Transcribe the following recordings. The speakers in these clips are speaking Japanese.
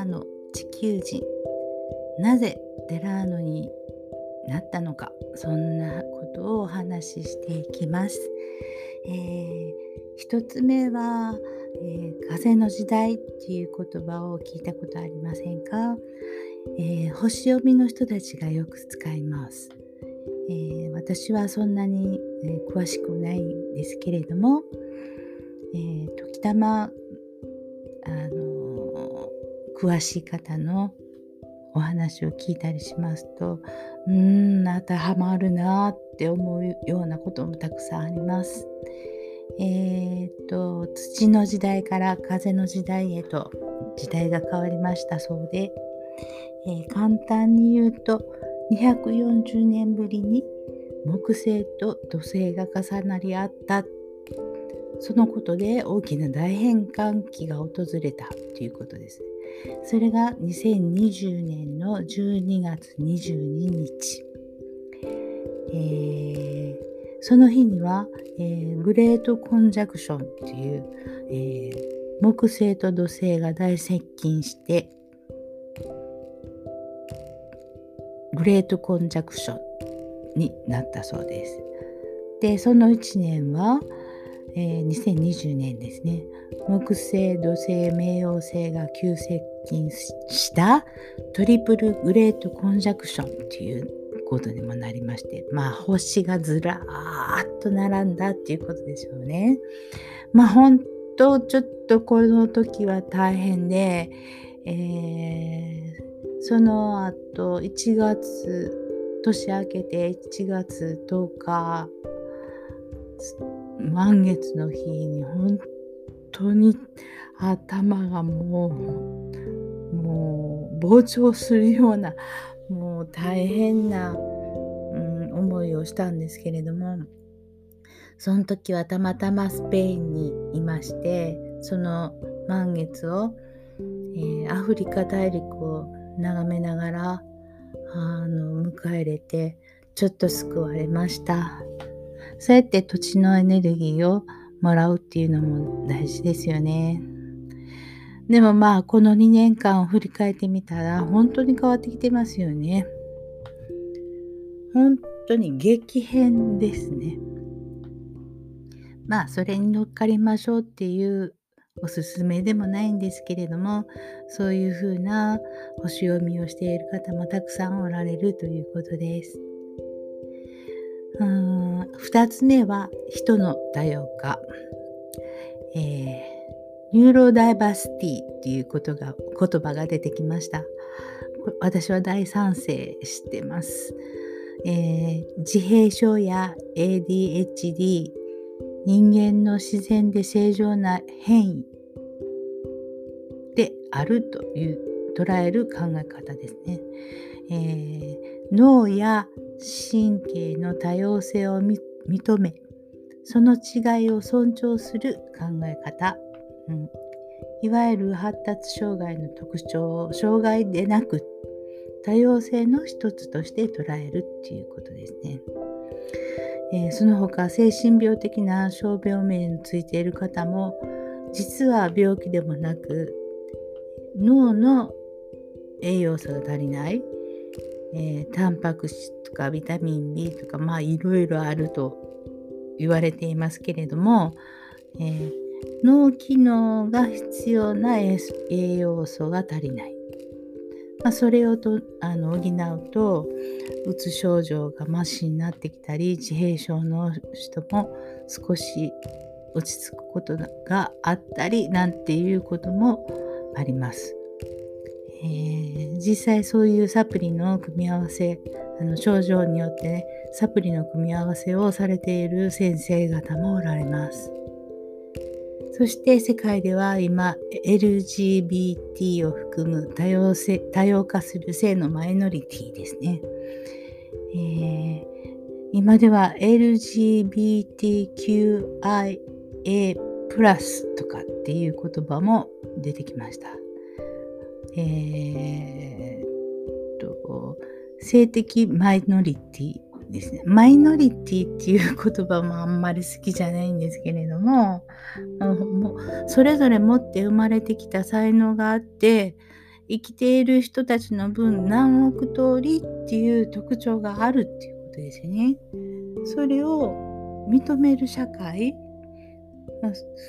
ラーノ地球人なぜテラーノになったのかそんなことをお話ししていきます。えー、一つ目は、えー、風の時代っていう言葉を聞いたことありませんか、えー、星読みの人たちがよく使います。えー、私はそんなに、え詳しくないんですけれども、えー、時たま、あの詳しい方のお話を聞いたりしますとうーん当てはまるなって思うようなこともたくさんあります。えー、っと土の時代から風の時代へと時代が変わりましたそうで、えー、簡単に言うと240年ぶりに木星と土星が重なり合ったそのことで大きな大変換期が訪れたということです。それが2020年の12月22日。えー、その日には、えー、グレートコンジャクションという、えー、木星と土星が大接近してグレートコンジャクションになったそうです。でその1年は、えー、2020年ですね木星土星冥王星が急接近したトリプルグレートコンジャクションということにもなりましてまあ星がずらーっと並んだっていうことでしょうね。まあ本当ちょっとこの時は大変で、えー、その後1月年明けて1月10日満月の日に本当に頭がもうもう膨張するようなもう大変な、うん、思いをしたんですけれどもその時はたまたまスペインにいましてその満月を、えー、アフリカ大陸を眺めながらあの迎え入れてちょっと救われました。そうやって土地のエネルギーをもらうっていうのも大事ですよね。でもまあこの2年間を振り返ってみたら本当に変わってきてますよね。本当に激変ですね。まあそれに乗っかりましょうっていうおすすめでもないんですけれどもそういうふうな星読みをしている方もたくさんおられるということです。うん。2つ目は人の多様化、えー、ニューロダイバーシティっていうことが言葉が出てきました。私は大賛成してます、えー、自閉症や ADHD 人間の自然で正常な変異であるという捉える考え方ですね。えー、脳や神経の多様性を認めその違いを尊重する考え方、うん、いわゆる発達障害の特徴を障害でなく多様性の一つとして捉えるっていうことですね。えー、その他精神病的な傷病名についている方も実は病気でもなく脳の栄養素が足りないえー、タンパク質とかビタミン B とかまあいろいろあると言われていますけれども、えー、脳機能が必要な栄養素が足りない、まあ、それをとあの補うとうつ症状がマシになってきたり自閉症の人も少し落ち着くことがあったりなんていうこともあります。えー、実際そういうサプリの組み合わせあの症状によってねサプリの組み合わせをされている先生方もおられます。そして世界では今 LGBT を含む多様性多様化する性のマイノリティですね、えー、今では LGBTQIA+ とかっていう言葉も出てきました。えー、と性的マイノリティですね。マイノリティっていう言葉もあんまり好きじゃないんですけれども、もうそれぞれ持って生まれてきた才能があって、生きている人たちの分何億通りっていう特徴があるっていうことですね。それを認める社会、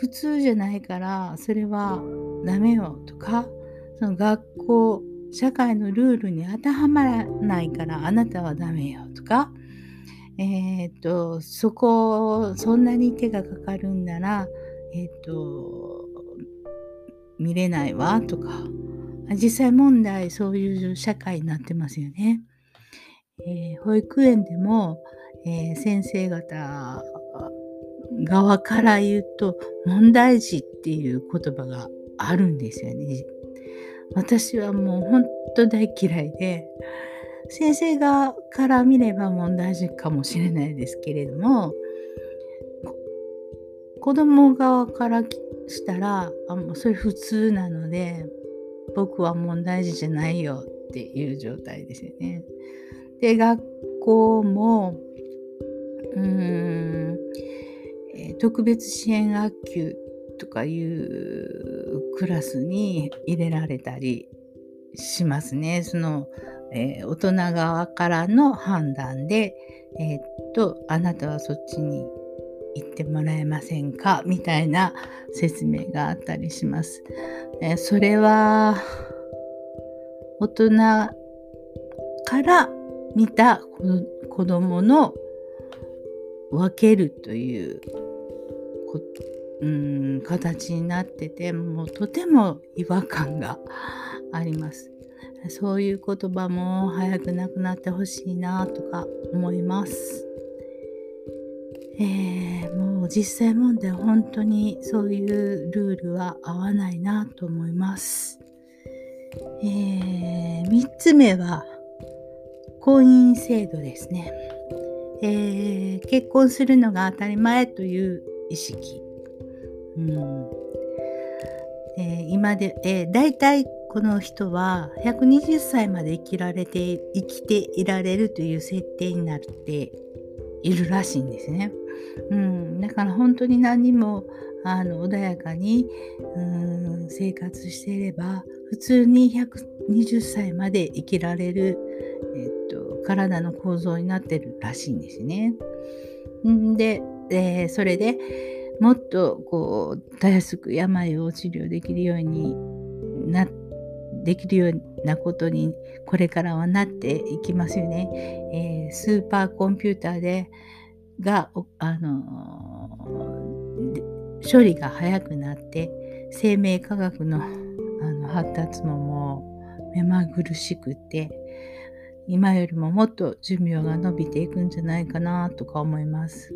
普通じゃないからそれはダメよとかその学校社会のルールに当てはまらないからあなたはダメよとかえっ、とそこそんなに手がかかるんならえっ、と見れないわとか実際問題そういう社会になってますよね。えー、保育園でも、えー、先生方側から言うと問題児っていう言葉があるんですよね。私はもう本当大嫌いで先生側から見れば問題児かもしれないですけれども子供側からしたらあもうそれ普通なので僕は問題児じゃないよっていう状態ですよね。で学校もうーん、特別支援学級とかいうクラスに入れられたりしますね。その、えー、大人側からの判断で、えー、っと、あなたはそっちに行ってもらえませんか？みたいな説明があったりします。えー、それは大人から見た子供の分けるといううん形になっててもうとても違和感があります。そういう言葉も早くなくなってほしいなとか思います。えー、もう実際問題本当にそういうルールは合わないなと思います。えー、3つ目は婚姻制度ですね、えー、結婚するのが当たり前という意識うんえー、今で、えー、大体この人は120歳まで生きられて生きていられるという設定になっているらしいんですね。うん、だから本当に何にもあの穏やかにうん生活していれば普通に120歳まで生きられる、えっと、体の構造になってるらしいんですね。で、えー、それでもっとこうたやすく病を治療できるようになできるようなことにこれからはなっていきますよね。えー、スーパーコンピューターでが、あのー、処理が早くなって生命科学のあの発達ももう目まぐるしくて今よりももっと寿命が伸びていくんじゃないかなとか思います。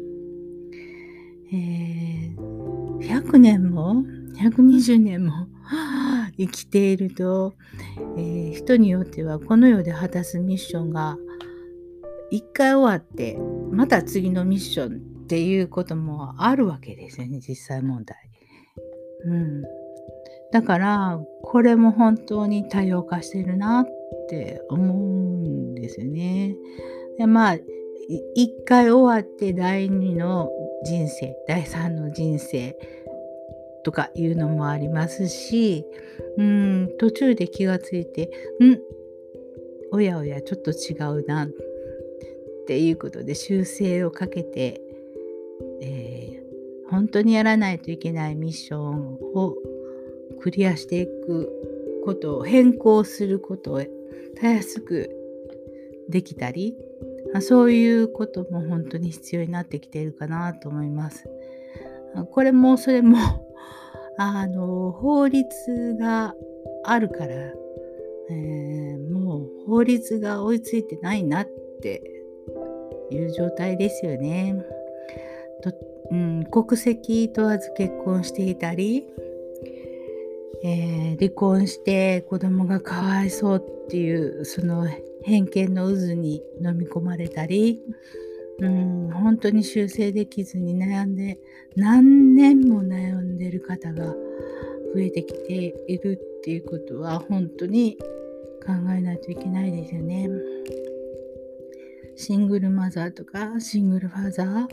えー、100年も？120年も？生きていると、えー、人によってはこの世で果たすミッションが一回終わってまた次のミッションっていうこともあるわけですよね実際問題。うん、だからこれも本当に多様化してるなって思うんですよね。でまあ一回終わって第二の人生第三の人生とかいうのもありますしうん途中で気がついてんおやおやちょっと違うなっていうことで修正をかけて、えー、本当にやらないといけないミッションをクリアしていくことを変更することをたやすくできたりまそういうことも本当に必要になってきているかなと思います。これもそれも あの法律があるから、えー、もう法律が追いついてないなっていう状態ですよね。とうん、国籍問わず結婚していたり、えー、離婚して子供がかわいそうっていうその偏見の渦に飲み込まれたり、うん、本当に修正できずに悩んで何年も悩んでる方が増えてきているっていうことは本当に考えないといけないですよね。シングルマザーとかシングルファザー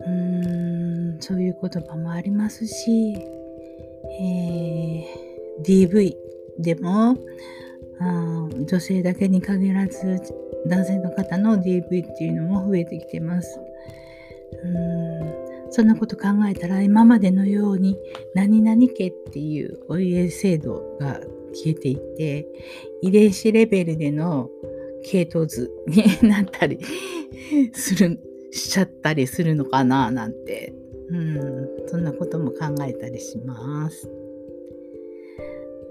うーんそういう言葉もありますし、えー、DV でもあ女性だけに限らず男性の方の DV っていうのも増えてきてます。うんそんなこと考えたら今までのように何々家っていうお家制度が消えていて遺伝子レベルでの系統図になったり するしちゃったりするのかななんて、うん、そんなことも考えたりします。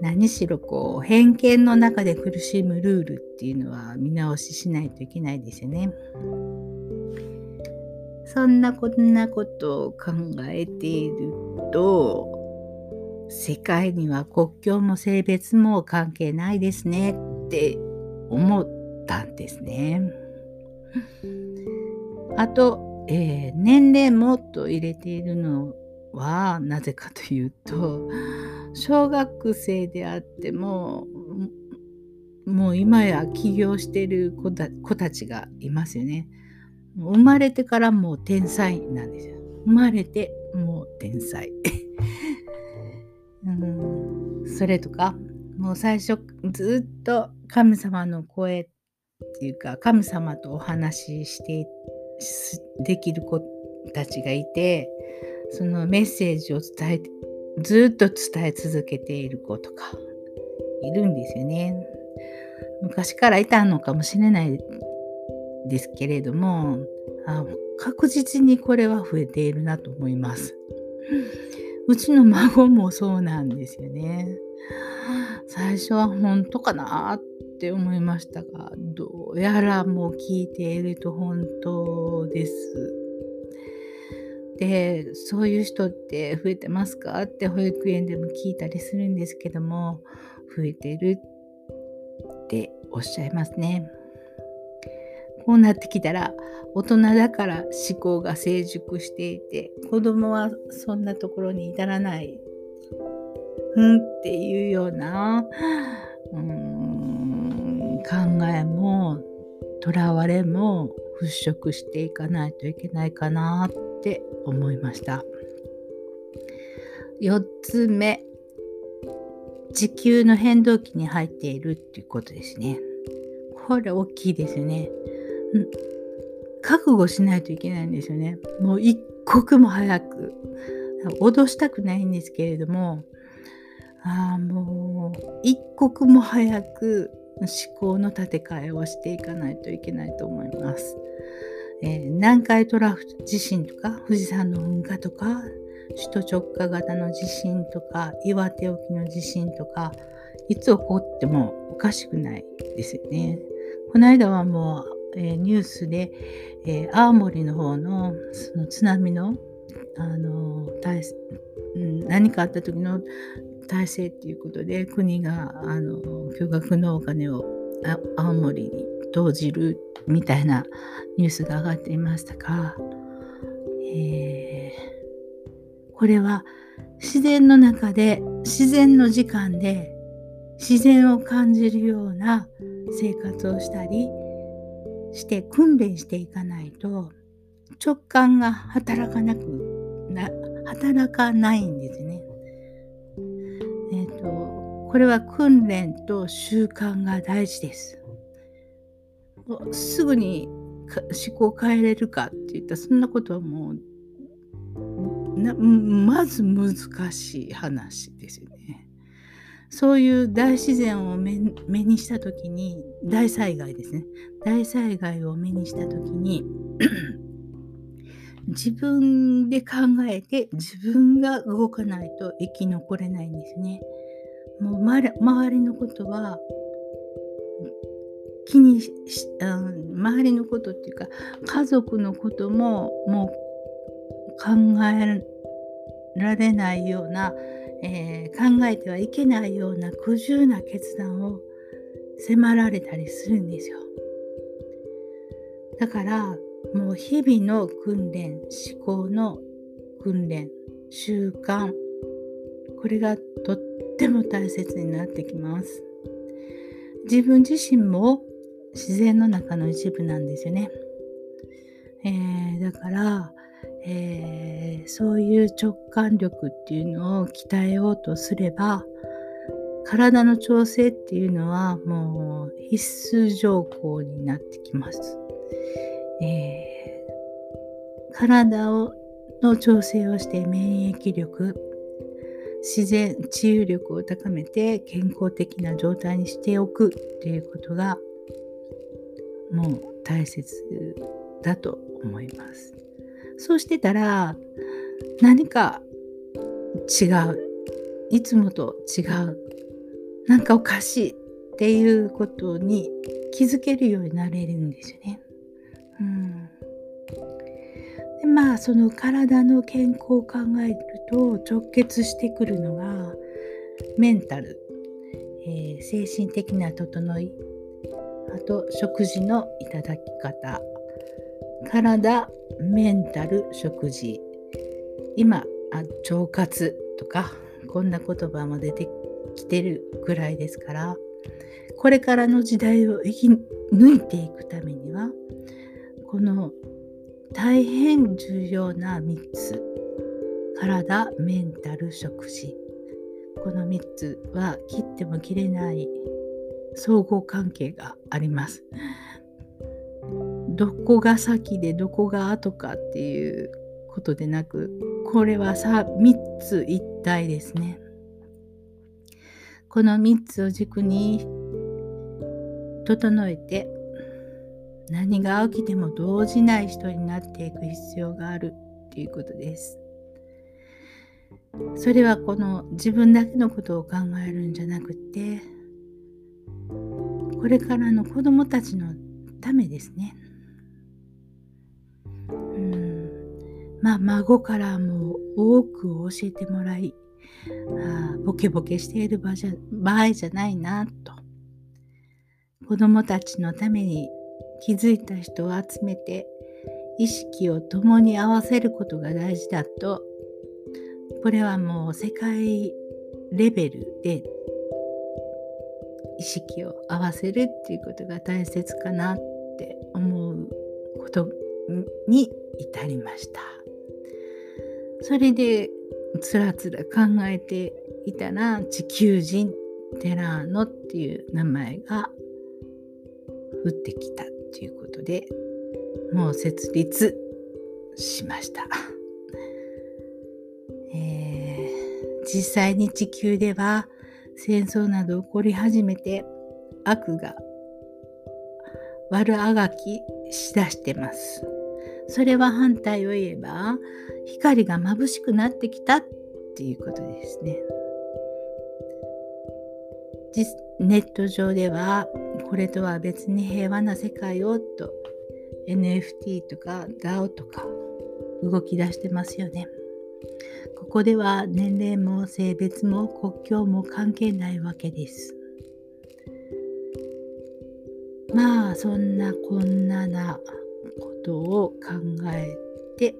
何しろこう偏見の中で苦しむルールっていうのは見直ししないといけないですよね。そんなこんなことを考えていると世界には国境も性別も関係ないですねって思ったんですね。あと、えー、年齢もっと入れているのはなぜかというと小学生であってももう今や起業してる子たちがいますよね。生まれてからもう天才なんですよ。生まれてもう天才。うんそれとかもう最初ずっと神様の声っていうか神様とお話ししてできる子たちがいてそのメッセージを伝えてずっと伝え続けている子とかいるんですよね。昔からいたのかもしれないですけれどもあ確実にこれは増えているなと思います。うちの孫もそうなんですよね。最初は本当かなって思いましたがどうやらもう聞いていると本当です。でそういう人って増えてますか？って保育園でも聞いたりするんですけども増えてるっておっしゃいますね。こうなってきたら大人だから思考が成熟していて子供はそんなところに至らないうんっていうようなうーん考えもとらわれも払拭していかないといけないかなってって思いました。4つ目地球の変動期に入っているっていうことですね。これ大きいですね、うん、覚悟しないといけないんですよね。もう一刻も早く。脅したくないんですけれどもあもう一刻も早く思考の立て替えをしていかないといけないと思います。えー、南海トラフ地震とか富士山の噴火とか首都直下型の地震とか岩手沖の地震とかいつ起こってもおかしくないですよね。この間はもう、えー、ニュースで、えー、青森の方のその津波のあの何かあった時の体制っていうことで国があの巨額のお金を青森に投じるみたいなニュースが上がっていましたが、えー、これは自然の中で自然の時間で自然を感じるような生活をしたりして訓練していかないと直感が働かなくな働かないんですね。えっ、ー、とこれは訓練と習慣が大事です。すぐに思考を変えれるかって言ったらそんなことはもうなまず難しい話ですよね。そういう大自然を目にした時に大災害ですね大災害を目にした時に 自分で考えて自分が動かないと生き残れないんですね。もう周りのことは気にし、うん、周りのことっていうか家族のことももう考えられないような、えー、考えてはいけないような苦渋な決断を迫られたりするんですよ。だからもう日々の訓練思考の訓練習慣これがとっても大切になってきます。自分自身も自然の中の一部なんですよね。えー、だから、えー、そういう直感力っていうのを鍛えようとすれば体の調整っていうのはもう必須条項になってきます。えー、体をの調整をして免疫力自然治癒力を高めて健康的な状態にしておくっていうことがも大切だと思います。そうしてたら何か違う。いつもと違う。なんかおかしいっていうことに気づけるようになれるんですよね。うん、でまあその体の健康を考えると直結してくるのがメンタル、えー、精神的な整い。あと食事のいただき方。体メンタル食事。今あ腸活とかこんな言葉も出てきてるぐらいですから。これからの時代を生き抜いていくためにはこの大変重要な3つ。体メンタル食事。この3つは切っても切れない相互関係があります。どこが先でどこが後かっていうことでなくこれはさ3つ一体ですね。この3つを軸に整えて何が起きても動じない人になっていく必要があるっていうことです。それはこの自分だけのことを考えるんじゃなくてこれからの子供たちのためですね。うん。まあ孫からも多くを教えてもらいあボケボケしている場じゃ場合じゃないなと。子供たちのために気づいた人を集めて意識を共に合わせることが大事だと。これはもう世界レベルで意識を合わせるっていうことが大切かなって思うことに至りました。それでつらつら考えていたら地球人テラーノっていう名前が降ってきたっていうことでもう設立しました。えー、実際に地球では戦争など起こり始めて悪が悪あがきしだしてます。それは反対を言えば光が眩しくなってきたっていうことですね。ネット上ではこれとは別に平和な世界をと NFT とか DAO とか動き出してますよね。ここでは年齢も性別も国境も関係ないわけです。まあそんなこんななことを考えて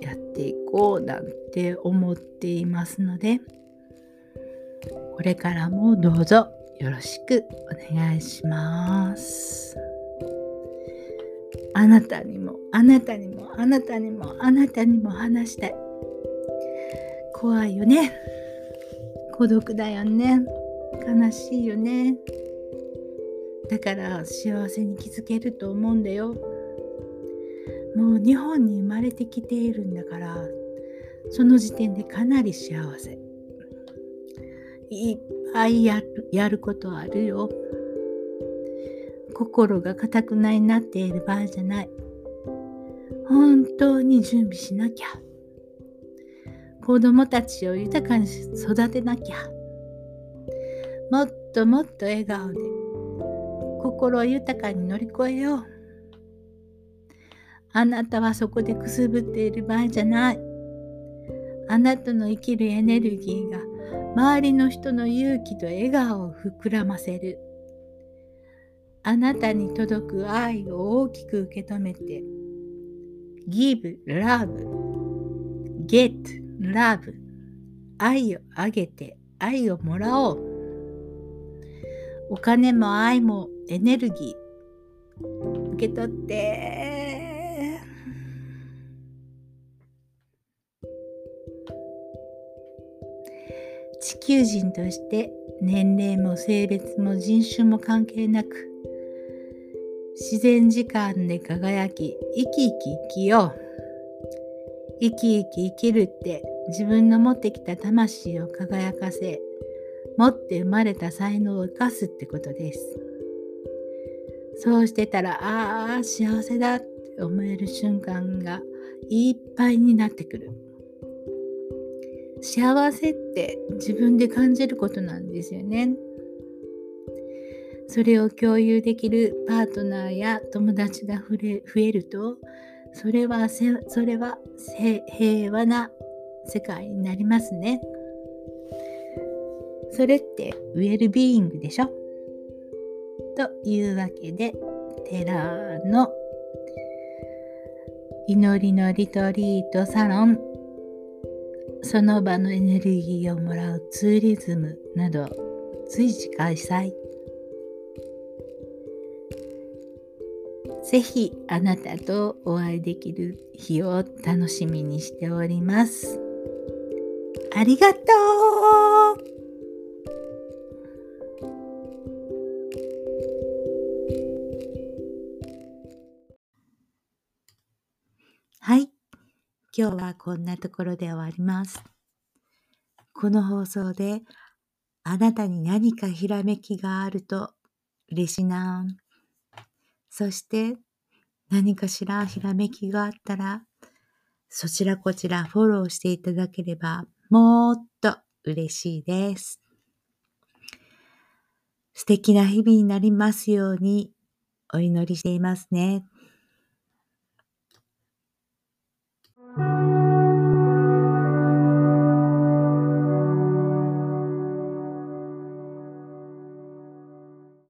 やっていこうなんて思っていますのでこれからもどうぞよろしくお願いします。あなたにもあなたにもあなたにもあなたにも話したい。怖いよね。孤独だよね。悲しいよね。だから幸せに気づけると思うんだよ。もう日本に生まれてきているんだからその時点でかなり幸せいっぱいやるやることあるよ心が固くないなっている場合じゃない本当に準備しなきゃ子供たちを豊かに育てなきゃもっともっと笑顔で心豊かに乗り越えようあなたはそこでくすぶっている場合じゃない。あなたの生きるエネルギーが周りの人の勇気と笑顔を膨らませる。あなたに届く愛を大きく受け止めて Give love Get love 愛をあげて愛をもらおう。お金も愛もエネルギー。受け取って。地球人として年齢も性別も人種も関係なく自然時間で輝き生き生き生きよう。生き生き生きるって自分の持ってきた魂を輝かせ持って生まれた才能を生かすってことです。そうしてたらああ幸せだって思える瞬間がいっぱいになってくる。幸せって自分で感じることなんですよね。それを共有できるパートナーや友達が増えるとそれはそれは平和な世界になりますね。それってウェルビーイングでしょ？というわけで、テラーの祈りのリトリートサロン、その場のエネルギーをもらうツーリズムなど随時開催。ぜひあなたとお会いできる日を楽しみにしております。ありがとうはい。今日はこんなところで終わります。この放送であなたに何かひらめきがあると嬉しいな。そして何かしらひらめきがあったらそちらこちらフォローしていただければもっと嬉しいです。素敵な日々になりますようにお祈りしていますね。